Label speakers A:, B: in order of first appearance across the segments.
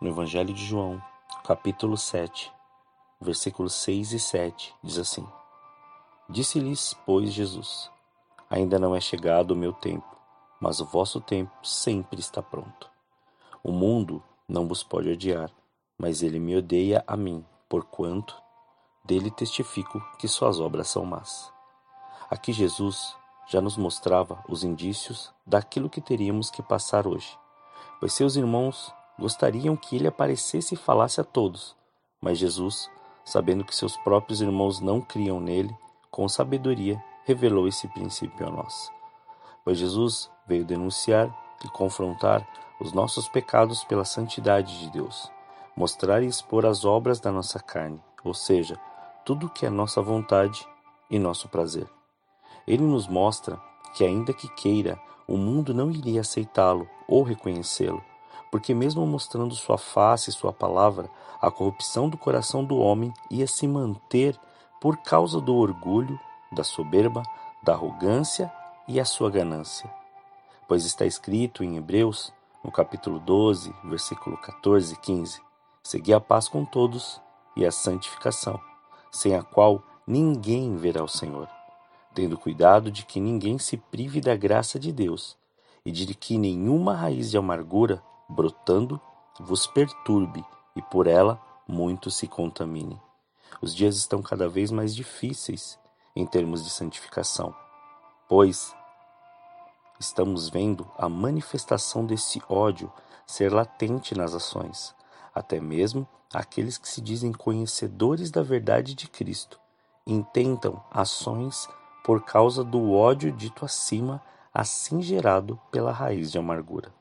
A: No Evangelho de João, capítulo 7, versículos 6 e 7, diz assim: Disse-lhes, pois, Jesus: Ainda não é chegado o meu tempo, mas o vosso tempo sempre está pronto. O mundo não vos pode odiar, mas ele me odeia a mim, porquanto dele testifico que suas obras são más. Aqui Jesus já nos mostrava os indícios daquilo que teríamos que passar hoje, pois seus irmãos gostariam que ele aparecesse e falasse a todos, mas Jesus, sabendo que seus próprios irmãos não criam nele, com sabedoria revelou esse princípio a nós. Pois Jesus veio denunciar e confrontar os nossos pecados pela santidade de Deus, mostrar e expor as obras da nossa carne, ou seja, tudo que é nossa vontade e nosso prazer. Ele nos mostra que, ainda que queira, o mundo não iria aceitá-lo ou reconhecê-lo, porque, mesmo mostrando sua face e sua palavra, a corrupção do coração do homem ia se manter por causa do orgulho, da soberba, da arrogância e a sua ganância. Pois está escrito em Hebreus, no capítulo 12, versículo 14 e 15: Segui a paz com todos e a santificação, sem a qual ninguém verá o Senhor, tendo cuidado de que ninguém se prive da graça de Deus e de que nenhuma raiz de amargura brotando, vos perturbe e por ela muito se contamine. Os dias estão cada vez mais difíceis em termos de santificação, pois estamos vendo a manifestação desse ódio ser latente nas ações, até mesmo aqueles que se dizem conhecedores da verdade de Cristo intentam ações por causa do ódio dito acima, assim gerado pela raiz de amargura.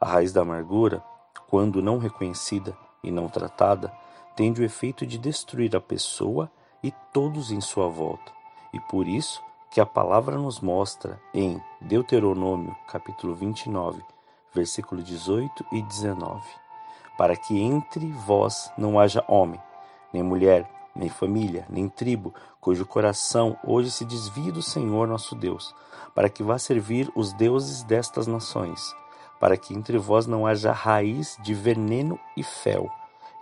A: A raiz da amargura, quando não reconhecida e não tratada, tende o efeito de destruir a pessoa e todos em sua volta. E por isso que a palavra nos mostra em Deuteronômio, capítulo 29, versículo 18 e 19, para que entre vós não haja homem, nem mulher, nem família, nem tribo, cujo coração hoje se desvie do Senhor nosso Deus, para que vá servir os deuses destas nações para que entre vós não haja raiz de veneno e fel.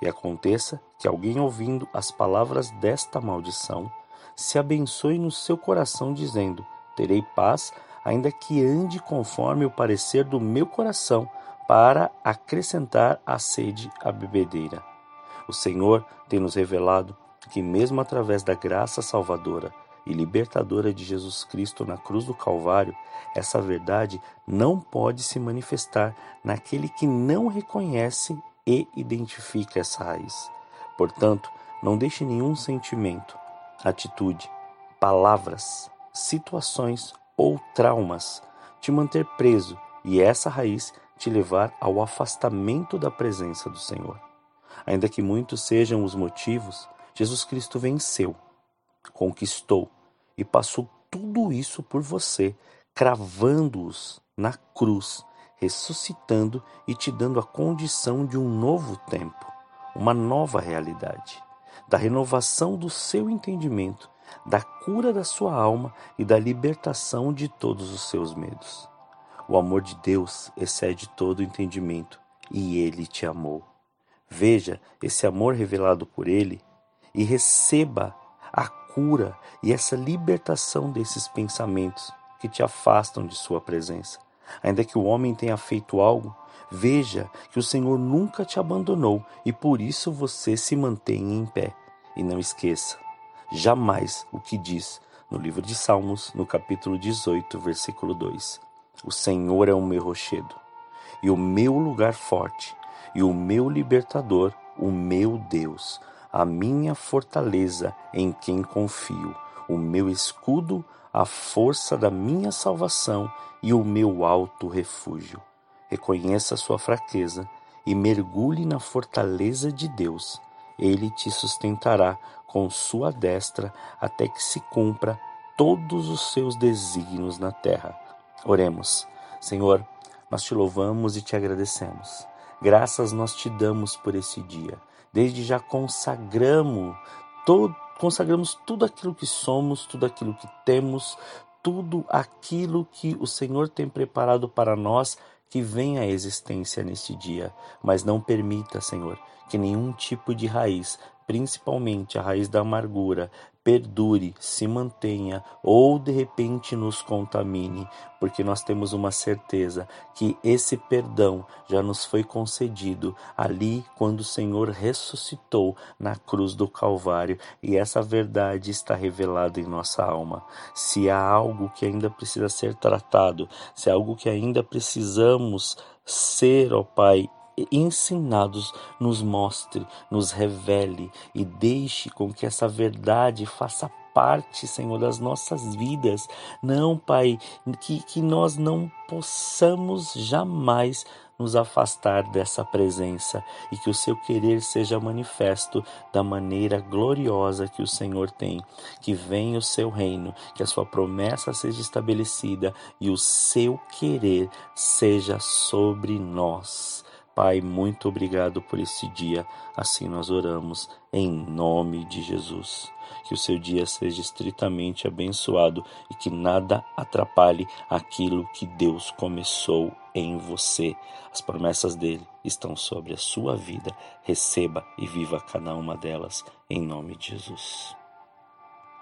A: E aconteça que alguém ouvindo as palavras desta maldição, se abençoe no seu coração, dizendo: Terei paz, ainda que ande conforme o parecer do meu coração, para acrescentar a sede à bebedeira. O Senhor tem nos revelado que, mesmo através da graça salvadora, e libertadora de Jesus Cristo na cruz do Calvário, essa verdade não pode se manifestar naquele que não reconhece e identifica essa raiz. Portanto, não deixe nenhum sentimento, atitude, palavras, situações ou traumas te manter preso e essa raiz te levar ao afastamento da presença do Senhor. Ainda que muitos sejam os motivos, Jesus Cristo venceu, conquistou e passou tudo isso por você, cravando-os na cruz, ressuscitando e te dando a condição de um novo tempo, uma nova realidade, da renovação do seu entendimento, da cura da sua alma e da libertação de todos os seus medos. O amor de Deus excede todo o entendimento e ele te amou. Veja esse amor revelado por ele e receba a cura e essa libertação desses pensamentos que te afastam de Sua presença. Ainda que o homem tenha feito algo, veja que o Senhor nunca te abandonou e por isso você se mantém em pé. E não esqueça jamais o que diz no livro de Salmos, no capítulo 18, versículo 2: O Senhor é o meu rochedo e o meu lugar forte e o meu libertador, o meu Deus a minha fortaleza em quem confio, o meu escudo, a força da minha salvação e o meu alto refúgio. Reconheça sua fraqueza e mergulhe na fortaleza de Deus. Ele te sustentará com sua destra até que se cumpra todos os seus desígnios na terra. Oremos. Senhor, nós te louvamos e te agradecemos. Graças nós te damos por esse dia. Desde já consagramos todo, consagramos tudo aquilo que somos, tudo aquilo que temos, tudo aquilo que o Senhor tem preparado para nós que venha à existência neste dia, mas não permita, Senhor, que nenhum tipo de raiz, principalmente a raiz da amargura, perdure, se mantenha ou de repente nos contamine, porque nós temos uma certeza que esse perdão já nos foi concedido ali quando o Senhor ressuscitou na cruz do Calvário e essa verdade está revelada em nossa alma. Se há algo que ainda precisa ser tratado, se há algo que ainda precisamos ser, ó Pai, ensinados, nos mostre, nos revele e deixe com que essa verdade faça parte, Senhor, das nossas vidas. Não, Pai, que, que nós não possamos jamais nos afastar dessa presença e que o seu querer seja manifesto da maneira gloriosa que o Senhor tem. Que venha o seu reino, que a sua promessa seja estabelecida e o seu querer seja sobre nós. Pai, muito obrigado por esse dia. Assim nós oramos em nome de Jesus. Que o seu dia seja estritamente abençoado e que nada atrapalhe aquilo que Deus começou em você. As promessas dele estão sobre a sua vida. Receba e viva cada uma delas em nome de Jesus.